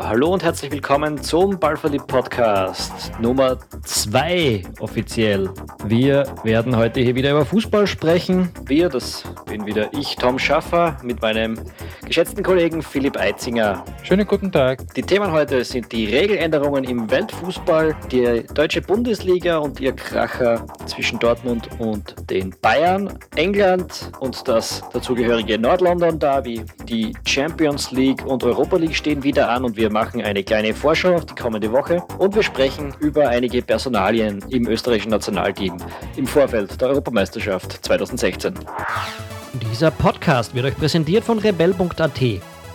Ja, hallo und herzlich willkommen zum Ballverliebt Podcast Nummer 2 offiziell. Wir werden heute hier wieder über Fußball sprechen. Wir, das bin wieder ich, Tom Schaffer, mit meinem geschätzten Kollegen Philipp Eitzinger. Schönen guten Tag. Die Themen heute sind die Regeländerungen im Weltfußball, die deutsche Bundesliga und ihr Kracher zwischen Dortmund und den Bayern, England und das dazugehörige Nordlondon Derby, die Champions League und Europa League stehen wieder an und wir machen eine kleine Vorschau auf die kommende Woche und wir sprechen über einige Personalien im österreichischen Nationalteam im Vorfeld der Europameisterschaft 2016. Dieser Podcast wird euch präsentiert von rebell.at.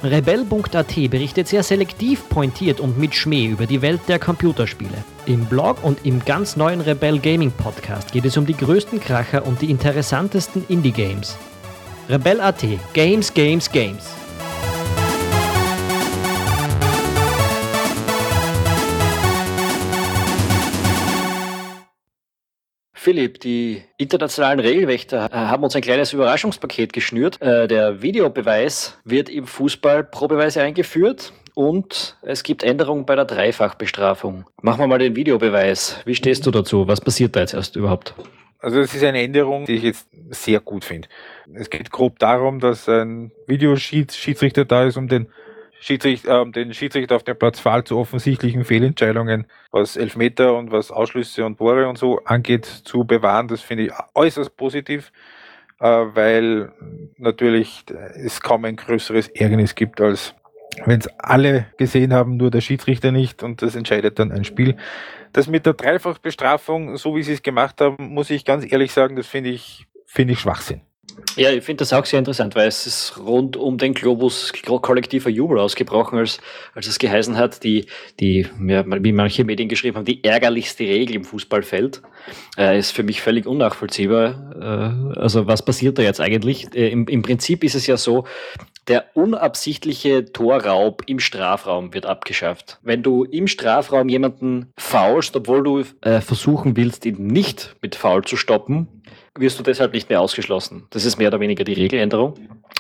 Rebell.at berichtet sehr selektiv, pointiert und mit Schmäh über die Welt der Computerspiele. Im Blog und im ganz neuen Rebell Gaming Podcast geht es um die größten Kracher und die interessantesten Indie-Games. Rebell.at Games, Games, Games. Philipp, die internationalen Regelwächter äh, haben uns ein kleines Überraschungspaket geschnürt. Äh, der Videobeweis wird im Fußball probeweise eingeführt und es gibt Änderungen bei der Dreifachbestrafung. Machen wir mal den Videobeweis. Wie stehst du dazu? Was passiert da jetzt erst überhaupt? Also es ist eine Änderung, die ich jetzt sehr gut finde. Es geht grob darum, dass ein Videoschiedsrichter da ist, um den Schiedsrichter, äh, den Schiedsrichter auf dem Platz Fall zu offensichtlichen Fehlentscheidungen, was Elfmeter und was Ausschlüsse und Tore und so angeht, zu bewahren. Das finde ich äußerst positiv, äh, weil natürlich es kaum ein größeres Ärgernis gibt, als wenn es alle gesehen haben, nur der Schiedsrichter nicht und das entscheidet dann ein Spiel. Das mit der Dreifachbestrafung, so wie sie es gemacht haben, muss ich ganz ehrlich sagen, das finde ich, finde ich Schwachsinn. Ja, ich finde das auch sehr interessant, weil es ist rund um den Globus kollektiver Jubel ausgebrochen, als, als es geheißen hat, die, die wie manche Medien geschrieben haben, die ärgerlichste Regel im Fußballfeld. Äh, ist für mich völlig unnachvollziehbar. Äh, also was passiert da jetzt eigentlich? Äh, im, Im Prinzip ist es ja so, der unabsichtliche Torraub im Strafraum wird abgeschafft. Wenn du im Strafraum jemanden faulst, obwohl du äh, versuchen willst, ihn nicht mit Foul zu stoppen, wirst du deshalb nicht mehr ausgeschlossen. Das ist mehr oder weniger die Regeländerung.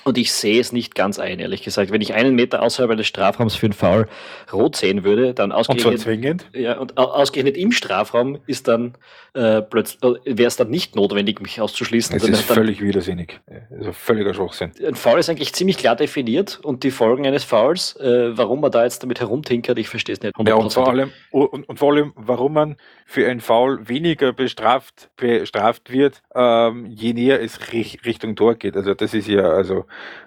Und ich sehe es nicht ganz ein, ehrlich gesagt. Wenn ich einen Meter außerhalb des Strafraums für einen Foul rot sehen würde, dann ausgerechnet, und? Ja, und ausgerechnet im Strafraum ist dann äh, plötzlich, äh, wäre es dann nicht notwendig, mich auszuschließen. Das ist völlig widersinnig. Also völliger Schwachsinn. Ein Foul ist eigentlich ziemlich klar definiert und die Folgen eines Fouls, äh, warum man da jetzt damit herumtinkert, ich verstehe es nicht. Ja, und vor allem, und, und vor allem, warum man für ein Foul weniger bestraft, bestraft wird, äh, ähm, je näher es Richtung Tor geht. Also das ist ja, also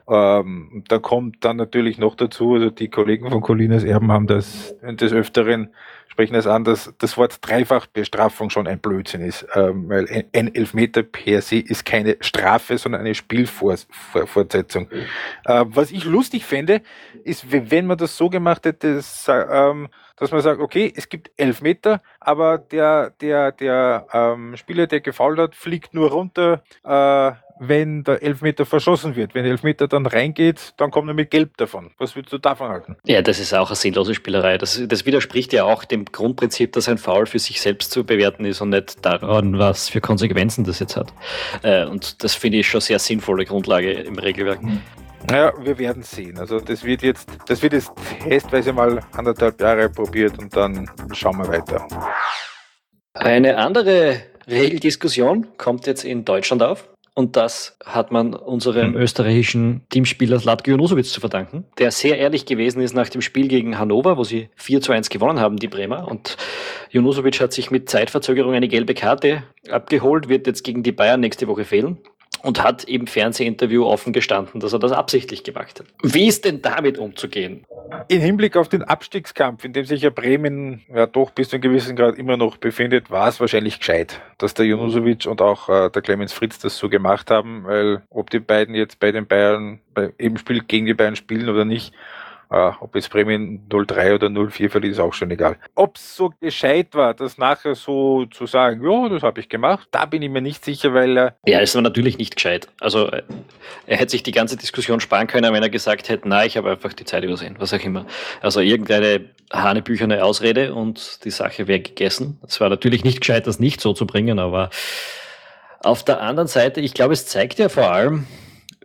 ähm, da kommt dann natürlich noch dazu, also die Kollegen von Colinas Erben haben das des Öfteren sprechen das an, dass das Wort Dreifachbestrafung schon ein Blödsinn ist, ähm, weil ein, ein Elfmeter per se ist keine Strafe, sondern eine Spielfortsetzung. Äh, was ich lustig fände, ist, wenn man das so gemacht hätte, dass, ähm, dass man sagt, okay, es gibt Elfmeter, aber der, der, der ähm, Spieler, der gefault hat, fliegt nur runter, äh, wenn der Elfmeter verschossen wird. Wenn der Elfmeter dann reingeht, dann kommt er mit Gelb davon. Was würdest du davon halten? Ja, das ist auch eine sinnlose Spielerei. Das, das widerspricht ja auch dem Grundprinzip, dass ein Foul für sich selbst zu bewerten ist und nicht daran, was für Konsequenzen das jetzt hat. Äh, und das finde ich schon sehr sinnvolle Grundlage im Regelwerk. Mhm. Naja, wir werden sehen. Also das wird jetzt, das wird jetzt testweise mal anderthalb Jahre probiert und dann schauen wir weiter. Eine andere Regeldiskussion kommt jetzt in Deutschland auf. Und das hat man unserem mhm. österreichischen Teamspieler Latko Jonosovic zu verdanken, der sehr ehrlich gewesen ist nach dem Spiel gegen Hannover, wo sie 4 zu 1 gewonnen haben, die Bremer. Und Jonosovic hat sich mit Zeitverzögerung eine gelbe Karte abgeholt, wird jetzt gegen die Bayern nächste Woche fehlen und hat im Fernsehinterview offen gestanden, dass er das absichtlich gemacht hat. Wie ist denn damit umzugehen? In Hinblick auf den Abstiegskampf, in dem sich ja Bremen ja doch bis zu einem gewissen Grad immer noch befindet, war es wahrscheinlich gescheit, dass der Junusovic und auch äh, der Clemens Fritz das so gemacht haben, weil ob die beiden jetzt bei den Bayern bei, im Spiel gegen die Bayern spielen oder nicht, Uh, ob jetzt Bremen 03 oder 04 verliert, ist auch schon egal. Ob es so gescheit war, das nachher so zu sagen, ja, das habe ich gemacht, da bin ich mir nicht sicher, weil er. Ja, es war natürlich nicht gescheit. Also äh, er hätte sich die ganze Diskussion sparen können, wenn er gesagt hätte, nein, ich habe einfach die Zeit übersehen, was auch immer. Also irgendeine hanebücherne Ausrede und die Sache wäre gegessen. Es war natürlich nicht gescheit, das nicht so zu bringen, aber auf der anderen Seite, ich glaube, es zeigt ja vor allem,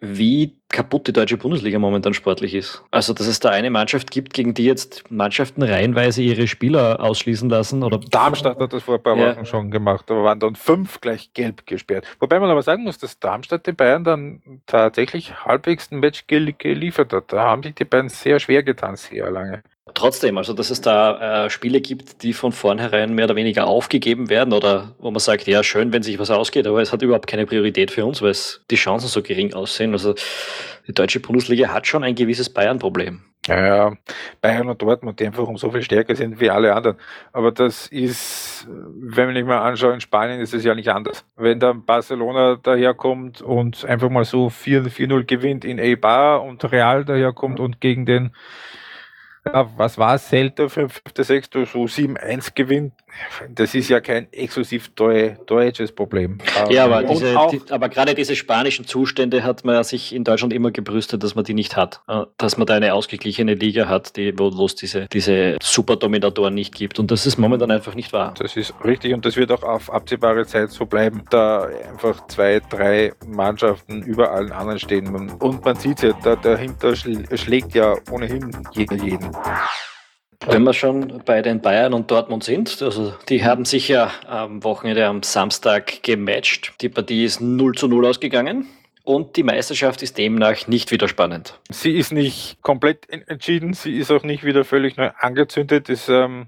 wie kaputt die deutsche Bundesliga momentan sportlich ist. Also, dass es da eine Mannschaft gibt, gegen die jetzt Mannschaften reihenweise ihre Spieler ausschließen lassen. Oder Darmstadt hat das vor ein paar Wochen ja. schon gemacht, aber waren dann fünf gleich gelb gesperrt. Wobei man aber sagen muss, dass Darmstadt den Bayern dann tatsächlich halbwegs ein Match geliefert hat. Da haben sich die beiden sehr schwer getan, sehr lange. Trotzdem, also dass es da äh, Spiele gibt, die von vornherein mehr oder weniger aufgegeben werden oder wo man sagt, ja, schön, wenn sich was ausgeht, aber es hat überhaupt keine Priorität für uns, weil es die Chancen so gering aussehen. Also die deutsche Bundesliga hat schon ein gewisses Bayern-Problem. Ja, ja, Bayern und Dortmund, die einfach um so viel stärker sind wie alle anderen. Aber das ist, wenn ich mal anschaue, in Spanien ist es ja nicht anders. Wenn dann Barcelona daherkommt und einfach mal so 4-0 gewinnt in Eibar und Real daherkommt und gegen den was war es? Für fünfte, sechste, so 7-1 gewinnt. Das ist ja kein exklusiv deutsches Problem. Ja, aber, diese, die, aber gerade diese spanischen Zustände hat man sich in Deutschland immer gebrüstet, dass man die nicht hat. Äh, dass man da eine ausgeglichene Liga hat, die, wo es diese, diese Superdominatoren nicht gibt. Und das ist momentan einfach nicht wahr. Das ist richtig und das wird auch auf absehbare Zeit so bleiben, da einfach zwei, drei Mannschaften über allen anderen stehen. Und man sieht ja, da, dahinter schlägt ja ohnehin jeder jeden. Wenn wir schon bei den Bayern und Dortmund sind, also die haben sich ja am Wochenende am Samstag gematcht. Die Partie ist 0 zu 0 ausgegangen. Und die Meisterschaft ist demnach nicht wieder spannend. Sie ist nicht komplett entschieden, sie ist auch nicht wieder völlig neu angezündet. Es, ähm,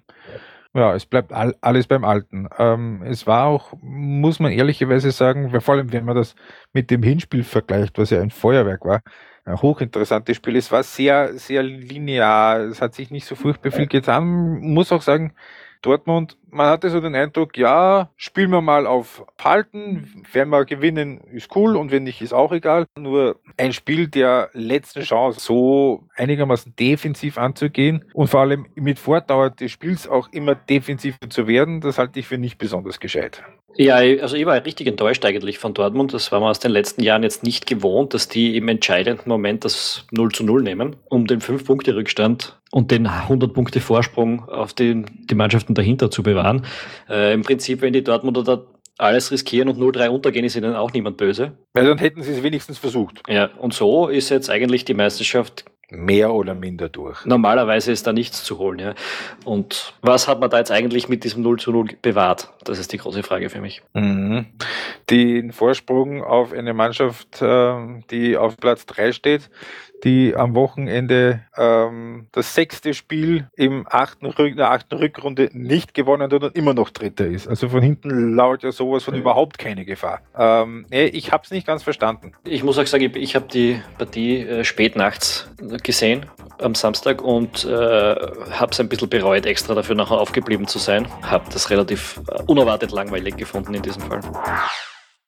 ja, es bleibt all, alles beim Alten. Ähm, es war auch, muss man ehrlicherweise sagen, vor allem wenn man das mit dem Hinspiel vergleicht, was ja ein Feuerwerk war, hochinteressantes Spiel. Es war sehr, sehr linear. Es hat sich nicht so furchtbar viel getan. Muss auch sagen, Dortmund, man hatte so den Eindruck, ja, spielen wir mal auf Halten, wenn wir gewinnen, ist cool und wenn nicht, ist auch egal. Nur ein Spiel der letzten Chance, so einigermaßen defensiv anzugehen und vor allem mit Fortdauer des Spiels auch immer defensiver zu werden, das halte ich für nicht besonders gescheit. Ja, also ich war richtig enttäuscht eigentlich von Dortmund. Das war man aus den letzten Jahren jetzt nicht gewohnt, dass die im entscheidenden Moment das 0 zu 0 nehmen, um den 5-Punkte-Rückstand und den 100-Punkte-Vorsprung auf den, die Mannschaften dahinter zu bewahren. Äh, Im Prinzip, wenn die Dortmunder da alles riskieren und 0-3 untergehen, ist ihnen auch niemand böse. Weil dann hätten sie es wenigstens versucht. Ja, und so ist jetzt eigentlich die Meisterschaft mehr oder minder durch. Normalerweise ist da nichts zu holen, ja. Und was hat man da jetzt eigentlich mit diesem 0 zu 0 bewahrt? Das ist die große Frage für mich. Mhm. Den Vorsprung auf eine Mannschaft, ähm, die auf Platz 3 steht, die am Wochenende ähm, das sechste Spiel im achten, in der achten Rückrunde nicht gewonnen hat und immer noch Dritter ist. Also von hinten lauert ja sowas von überhaupt keine Gefahr. Ähm, nee, ich habe es nicht ganz verstanden. Ich muss auch sagen, ich habe die Partie äh, spät nachts gesehen am Samstag und äh, habe es ein bisschen bereut, extra dafür nachher aufgeblieben zu sein. Habe das relativ äh, unerwartet langweilig gefunden in diesem Fall.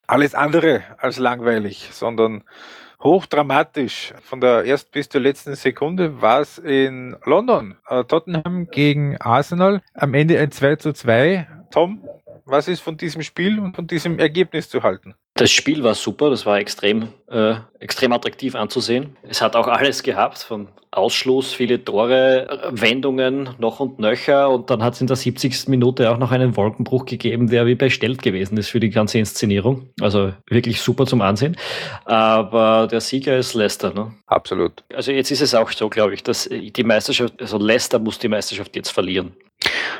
Alles andere als langweilig, sondern hochdramatisch. Von der ersten bis zur letzten Sekunde war es in London. Äh, Tottenham gegen Arsenal. Am Ende ein 2 zu 2. Tom, was ist von diesem Spiel und von diesem Ergebnis zu halten? Das Spiel war super, das war extrem, äh, extrem attraktiv anzusehen. Es hat auch alles gehabt, von Ausschluss, viele Tore, Wendungen noch und nöcher und dann hat es in der 70. Minute auch noch einen Wolkenbruch gegeben, der wie bestellt gewesen ist für die ganze Inszenierung. Also wirklich super zum Ansehen. Aber der Sieger ist Leicester. Ne? Absolut. Also jetzt ist es auch so, glaube ich, dass die Meisterschaft, also Leicester muss die Meisterschaft jetzt verlieren.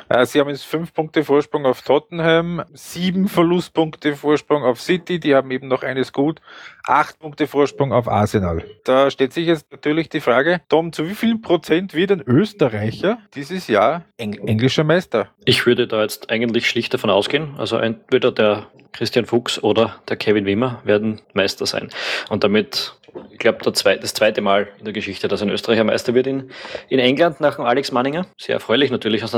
Äh, sie haben jetzt fünf Punkte Vorsprung auf Tottenham, sieben Verlustpunkte Vorsprung auf City, die haben eben noch eines gut, acht Punkte Vorsprung auf Arsenal. Da stellt sich jetzt natürlich die Frage, Tom, zu wie viel Prozent wird ein Österreicher dieses Jahr Eng englischer Meister? Ich würde da jetzt eigentlich schlicht davon ausgehen, also entweder der Christian Fuchs oder der Kevin Wimmer werden Meister sein. Und damit ich glaube, das zweite Mal in der Geschichte, dass ein Österreicher Meister wird in, in England nach dem Alex Manninger. Sehr erfreulich natürlich aus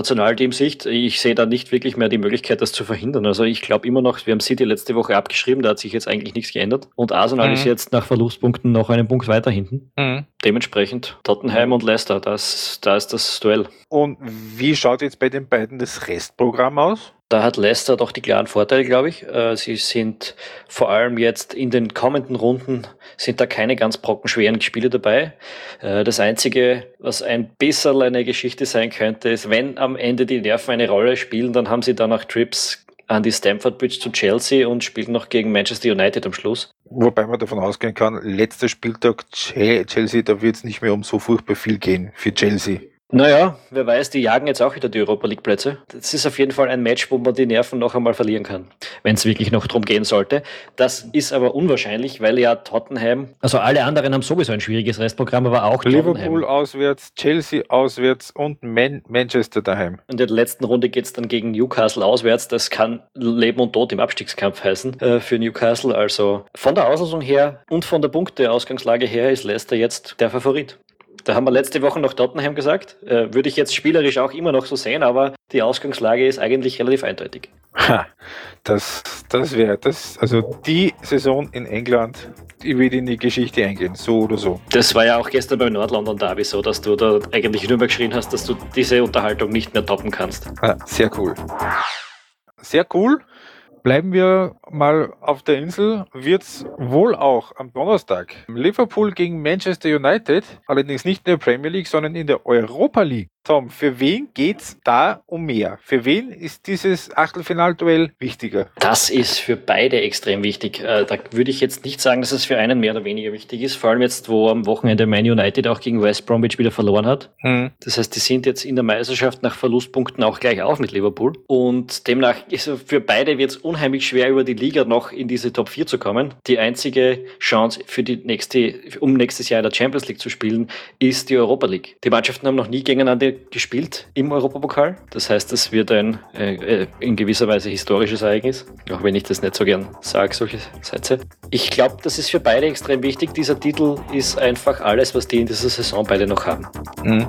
Nationalteamsicht. Ich sehe da nicht wirklich mehr die Möglichkeit, das zu verhindern. Also ich glaube immer noch, wir haben City letzte Woche abgeschrieben, da hat sich jetzt eigentlich nichts geändert. Und Arsenal mhm. ist jetzt nach Verlustpunkten noch einen Punkt weiter hinten. Mhm. Dementsprechend Tottenham und Leicester, das, da ist das Duell. Und wie schaut jetzt bei den beiden das Restprogramm aus? Da hat Leicester doch die klaren Vorteile, glaube ich. Äh, sie sind vor allem jetzt in den kommenden Runden sind da keine ganz brockenschweren Spiele dabei. Äh, das Einzige, was ein bisschen eine Geschichte sein könnte, ist, wenn am Ende die Nerven eine Rolle spielen, dann haben sie danach Trips an die Stamford Bridge zu Chelsea und spielen noch gegen Manchester United am Schluss. Wobei man davon ausgehen kann, letzter Spieltag Chelsea, da wird es nicht mehr um so furchtbar viel gehen für Chelsea. Naja, wer weiß, die jagen jetzt auch wieder die Europa League Plätze. Das ist auf jeden Fall ein Match, wo man die Nerven noch einmal verlieren kann, wenn es wirklich noch drum gehen sollte. Das ist aber unwahrscheinlich, weil ja Tottenham, also alle anderen haben sowieso ein schwieriges Restprogramm, aber auch Liverpool Tottenham. auswärts, Chelsea auswärts und Man Manchester daheim. In der letzten Runde geht es dann gegen Newcastle auswärts. Das kann Leben und Tod im Abstiegskampf heißen äh, für Newcastle. Also von der Auslosung her und von der Punkteausgangslage her ist Leicester jetzt der Favorit. Da haben wir letzte Woche noch Tottenham gesagt. Äh, würde ich jetzt spielerisch auch immer noch so sehen, aber die Ausgangslage ist eigentlich relativ eindeutig. Ha, das das wäre das. Also die Saison in England, die wird in die Geschichte eingehen, so oder so. Das war ja auch gestern beim Nordlondon Derby so, dass du da eigentlich nur mehr geschrien hast, dass du diese Unterhaltung nicht mehr toppen kannst. Ah, sehr cool. Sehr cool. Bleiben wir mal auf der Insel, wird es wohl auch am Donnerstag. Liverpool gegen Manchester United, allerdings nicht in der Premier League, sondern in der Europa League Tom, für wen geht's da um mehr? Für wen ist dieses Achtelfinalduell wichtiger? Das ist für beide extrem wichtig. Äh, da würde ich jetzt nicht sagen, dass es für einen mehr oder weniger wichtig ist. Vor allem jetzt, wo am Wochenende Man United auch gegen West Bromwich wieder verloren hat. Hm. Das heißt, die sind jetzt in der Meisterschaft nach Verlustpunkten auch gleich auf mit Liverpool. Und demnach ist für beide wird es unheimlich schwer, über die Liga noch in diese Top 4 zu kommen. Die einzige Chance für die nächste, um nächstes Jahr in der Champions League zu spielen, ist die Europa League. Die Mannschaften haben noch nie gegeneinander gespielt im Europapokal. Das heißt, es wird ein äh, äh, in gewisser Weise historisches Ereignis, auch wenn ich das nicht so gern sage, solche Sätze. Ich glaube, das ist für beide extrem wichtig. Dieser Titel ist einfach alles, was die in dieser Saison beide noch haben. Mhm.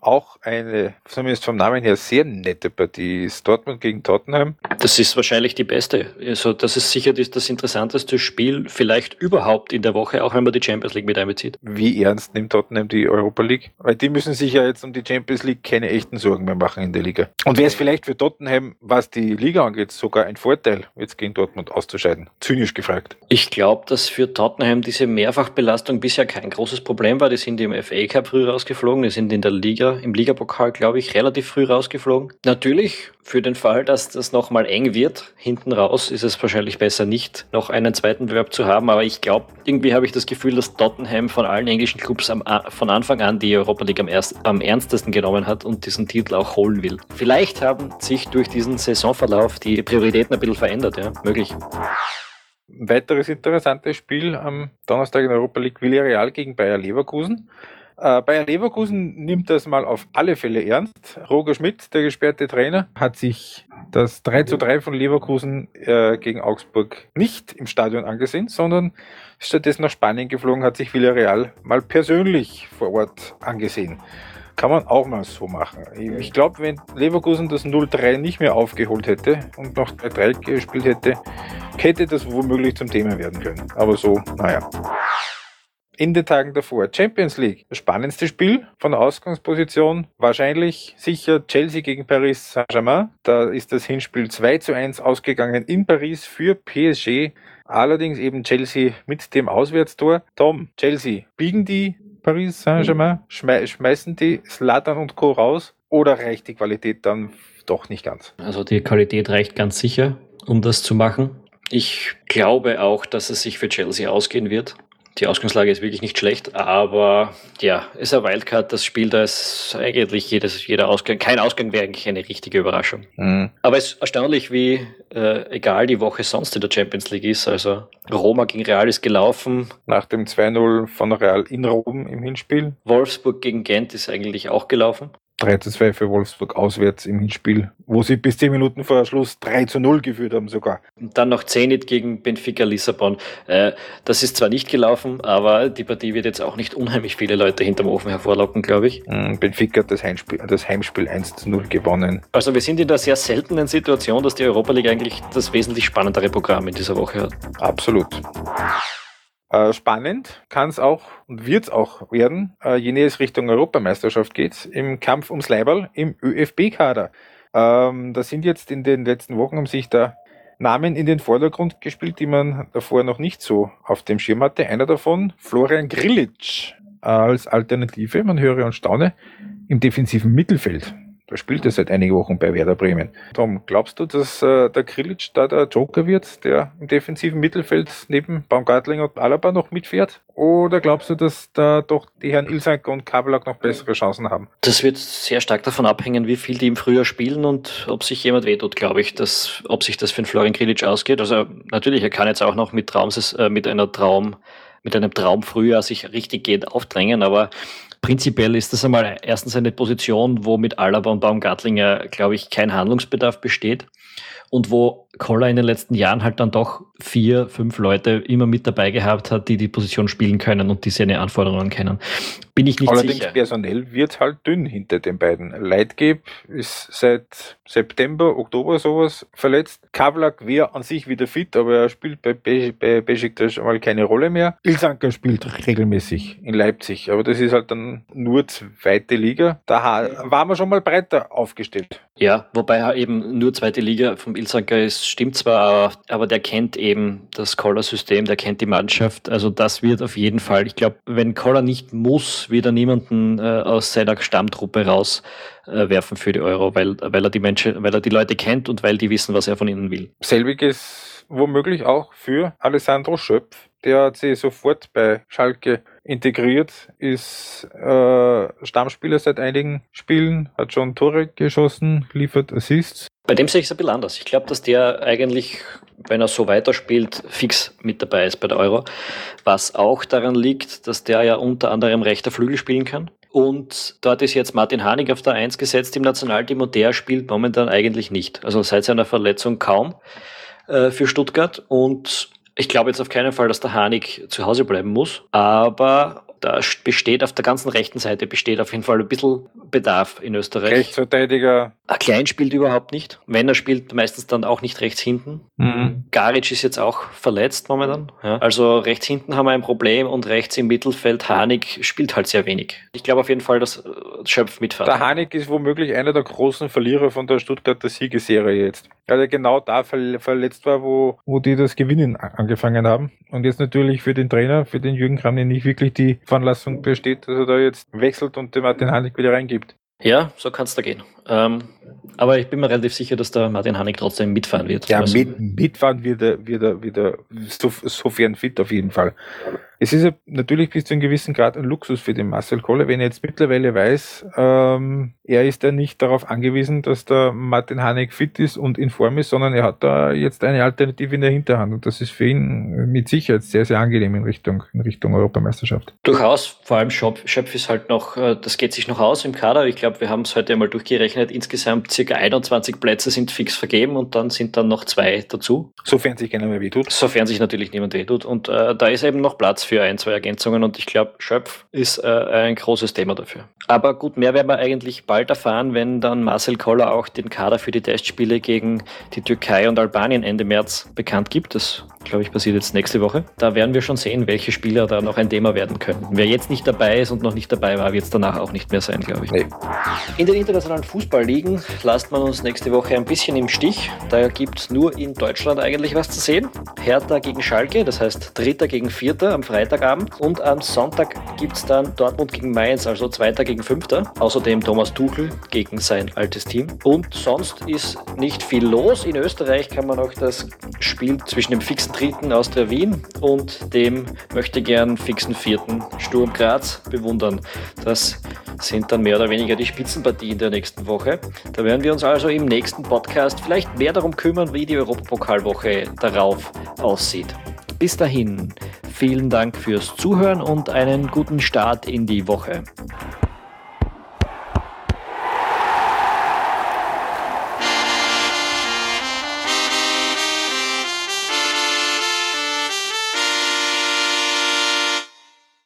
Auch eine, zumindest vom Namen her, sehr nette Partie ist Dortmund gegen Tottenham. Das ist wahrscheinlich die beste. Also das ist sicher das, das interessanteste Spiel vielleicht überhaupt in der Woche, auch wenn man die Champions League mit einbezieht. Wie ernst nimmt Tottenham die Europa League? Weil die müssen sich ja jetzt um die Champions League keine echten Sorgen mehr machen in der Liga. Und wäre es vielleicht für Tottenham, was die Liga angeht, sogar ein Vorteil, jetzt gegen Dortmund auszuscheiden? Zynisch gefragt. Ich glaube, dass für Tottenham diese Mehrfachbelastung bisher kein großes Problem war. Die sind im FA Cup früh rausgeflogen, die sind in der Liga, im Ligapokal, glaube ich, relativ früh rausgeflogen. Natürlich, für den Fall, dass das nochmal eng wird, hinten raus, ist es wahrscheinlich besser nicht, noch einen zweiten Verb zu haben. Aber ich glaube, irgendwie habe ich das Gefühl, dass Tottenham von allen englischen Clubs am, von Anfang an die Europa League am, erst, am ernstesten genommen hat und diesen Titel auch holen will. Vielleicht haben sich durch diesen Saisonverlauf die Prioritäten ein bisschen verändert, ja, möglich. Ein weiteres interessantes Spiel am Donnerstag in der Europa League Villarreal gegen Bayer Leverkusen. Äh, Bayer Leverkusen nimmt das mal auf alle Fälle ernst. Roger Schmidt, der gesperrte Trainer, hat sich das 3 zu 3 von Leverkusen äh, gegen Augsburg nicht im Stadion angesehen, sondern stattdessen nach Spanien geflogen, hat sich Villarreal mal persönlich vor Ort angesehen. Kann man auch mal so machen. Ich glaube, wenn Leverkusen das 0-3 nicht mehr aufgeholt hätte und noch 3-3 gespielt hätte, hätte das womöglich zum Thema werden können. Aber so, naja in den Tagen davor. Champions League, das spannendste Spiel von der Ausgangsposition, wahrscheinlich sicher Chelsea gegen Paris Saint-Germain. Da ist das Hinspiel 2 zu 1 ausgegangen in Paris für PSG. Allerdings eben Chelsea mit dem Auswärtstor. Tom, Chelsea, biegen die Paris Saint-Germain, schmei schmeißen die Slatan und Co. raus oder reicht die Qualität dann doch nicht ganz? Also die Qualität reicht ganz sicher, um das zu machen. Ich glaube auch, dass es sich für Chelsea ausgehen wird. Die Ausgangslage ist wirklich nicht schlecht, aber ja, ist ein Wildcard, das Spiel, da ist eigentlich jedes, jeder Ausgang, kein Ausgang wäre eigentlich eine richtige Überraschung. Mhm. Aber es ist erstaunlich, wie äh, egal die Woche sonst in der Champions League ist. Also Roma gegen Real ist gelaufen. Nach dem 2-0 von Real in Rom im Hinspiel. Wolfsburg gegen Gent ist eigentlich auch gelaufen. 3 zu 2 für Wolfsburg auswärts im Hinspiel, wo sie bis 10 Minuten vor Schluss 3 zu 0 geführt haben sogar. Und dann noch Zenit gegen Benfica Lissabon. Äh, das ist zwar nicht gelaufen, aber die Partie wird jetzt auch nicht unheimlich viele Leute hinterm Ofen hervorlocken, glaube ich. Mm, Benfica hat das Heimspiel, das Heimspiel 1 zu 0 gewonnen. Also wir sind in der sehr seltenen Situation, dass die Europa League eigentlich das wesentlich spannendere Programm in dieser Woche hat. Absolut. Äh, spannend kann es auch und wird es auch werden, äh, je näher es Richtung Europameisterschaft geht, im Kampf ums Leiberl im ÖFB-Kader. Ähm, da sind jetzt in den letzten Wochen haben sich da Namen in den Vordergrund gespielt, die man davor noch nicht so auf dem Schirm hatte. Einer davon, Florian Grillitsch, äh, als Alternative, man höre und staune, im defensiven Mittelfeld. Da spielt er seit einigen Wochen bei Werder Bremen. Tom, glaubst du, dass äh, der Krilic da der Joker wird, der im defensiven Mittelfeld neben Baumgartling und Alaba noch mitfährt? Oder glaubst du, dass da doch die Herren Ilsank und Kabelak noch bessere Chancen haben? Das wird sehr stark davon abhängen, wie viel die im Frühjahr spielen und ob sich jemand wehtut, glaube ich, dass, ob sich das für den Florian Krilic ausgeht. Also natürlich, er kann jetzt auch noch mit, Traums, äh, mit einer Traum, mit einem Traum Frühjahr sich richtig geht aufdrängen, aber Prinzipiell ist das einmal erstens eine Position, wo mit Alaba und Baumgartlinger, glaube ich, kein Handlungsbedarf besteht und wo Koller in den letzten Jahren halt dann doch vier, fünf Leute immer mit dabei gehabt hat, die die Position spielen können und die seine Anforderungen kennen. Bin ich nicht Allerdings sicher. personell wird halt dünn hinter den beiden. Leitgeb ist seit September, Oktober sowas verletzt. Kavlak wäre an sich wieder fit, aber er spielt bei, Be bei Besiktas mal keine Rolle mehr. Ilsanker spielt regelmäßig in Leipzig, aber das ist halt dann nur zweite Liga. Da waren wir schon mal breiter aufgestellt. Ja, wobei eben nur zweite Liga vom Ilsanker ist, stimmt zwar, aber der kennt eben das Collar-System, der kennt die Mannschaft. Also das wird auf jeden Fall, ich glaube, wenn Collar nicht muss, wird er niemanden äh, aus seiner Stammtruppe rauswerfen äh, für die Euro, weil, weil er die Menschen, weil er die Leute kennt und weil die wissen, was er von ihnen will. Selbiges womöglich auch für Alessandro Schöpf. Der hat sich sofort bei Schalke integriert, ist äh, Stammspieler seit einigen Spielen, hat schon Tore geschossen, liefert Assists. Bei dem sehe ich es ein bisschen anders. Ich glaube, dass der eigentlich, wenn er so weiterspielt, fix mit dabei ist bei der Euro. Was auch daran liegt, dass der ja unter anderem rechter Flügel spielen kann. Und dort ist jetzt Martin Hanig auf der Eins gesetzt im Nationalteam und der spielt momentan eigentlich nicht. Also seit seiner Verletzung kaum äh, für Stuttgart. Und ich glaube jetzt auf keinen Fall, dass der Hanig zu Hause bleiben muss. Aber da besteht auf der ganzen rechten Seite besteht auf jeden Fall ein bisschen Bedarf in Österreich. Rechtsverteidiger. Klein spielt überhaupt nicht. Wenn er spielt, meistens dann auch nicht rechts hinten. Mhm. Garic ist jetzt auch verletzt momentan. Ja. Also rechts hinten haben wir ein Problem und rechts im Mittelfeld Hanig spielt halt sehr wenig. Ich glaube auf jeden Fall, dass äh, Schöpf mitfährt. Der Hanig ist womöglich einer der großen Verlierer von der Stuttgarter Siegeserie jetzt. Weil er genau da verletzt war, wo, wo die das Gewinnen angefangen haben. Und jetzt natürlich für den Trainer, für den Jürgen Kramny nicht wirklich die Veranlassung besteht, dass er da jetzt wechselt und den Martin Hanig wieder reingibt. Ja, so kann es da gehen. Ähm, aber ich bin mir relativ sicher, dass der Martin Hanig trotzdem mitfahren wird. Ja, also, mit, mitfahren wird er, wird er, wird er so, sofern fit auf jeden Fall. Es ist ja natürlich bis zu einem gewissen Grad ein Luxus für den Marcel Koller, wenn er jetzt mittlerweile weiß, ähm, er ist ja nicht darauf angewiesen, dass der Martin Hanek fit ist und in Form ist, sondern er hat da jetzt eine Alternative in der Hinterhand und das ist für ihn mit Sicherheit sehr, sehr angenehm in Richtung, in Richtung Europameisterschaft. Durchaus, vor allem Schöpf, Schöpf ist halt noch, äh, das geht sich noch aus im Kader. Ich glaube, wir haben es heute einmal durchgerechnet. Insgesamt circa 21 Plätze sind fix vergeben und dann sind dann noch zwei dazu. Sofern sich keiner mehr wehtut. Sofern sich natürlich niemand wehtut. Und äh, da ist eben noch Platz für ein, zwei Ergänzungen und ich glaube, Schöpf ist äh, ein großes Thema dafür. Aber gut, mehr werden wir eigentlich bald erfahren, wenn dann Marcel Koller auch den Kader für die Testspiele gegen die Türkei und Albanien Ende März bekannt gibt. Das, glaube ich, passiert jetzt nächste Woche. Da werden wir schon sehen, welche Spieler da noch ein Thema werden können. Wer jetzt nicht dabei ist und noch nicht dabei war, wird es danach auch nicht mehr sein, glaube ich. Nee. In den internationalen Fußballligen lasst man uns nächste Woche ein bisschen im Stich. Da gibt es nur in Deutschland eigentlich was zu sehen. Hertha gegen Schalke, das heißt Dritter gegen Vierter am Freitagabend. Abend. Und am Sonntag gibt es dann Dortmund gegen Mainz, also Zweiter gegen Fünfter. Außerdem Thomas Tuchel gegen sein altes Team. Und sonst ist nicht viel los. In Österreich kann man auch das Spiel zwischen dem fixen Dritten aus der Wien und dem möchte gern fixen Vierten Sturm Graz bewundern. Das sind dann mehr oder weniger die Spitzenpartien der nächsten Woche. Da werden wir uns also im nächsten Podcast vielleicht mehr darum kümmern, wie die Europapokalwoche darauf aussieht. Bis dahin, vielen Dank fürs Zuhören und einen guten Start in die Woche.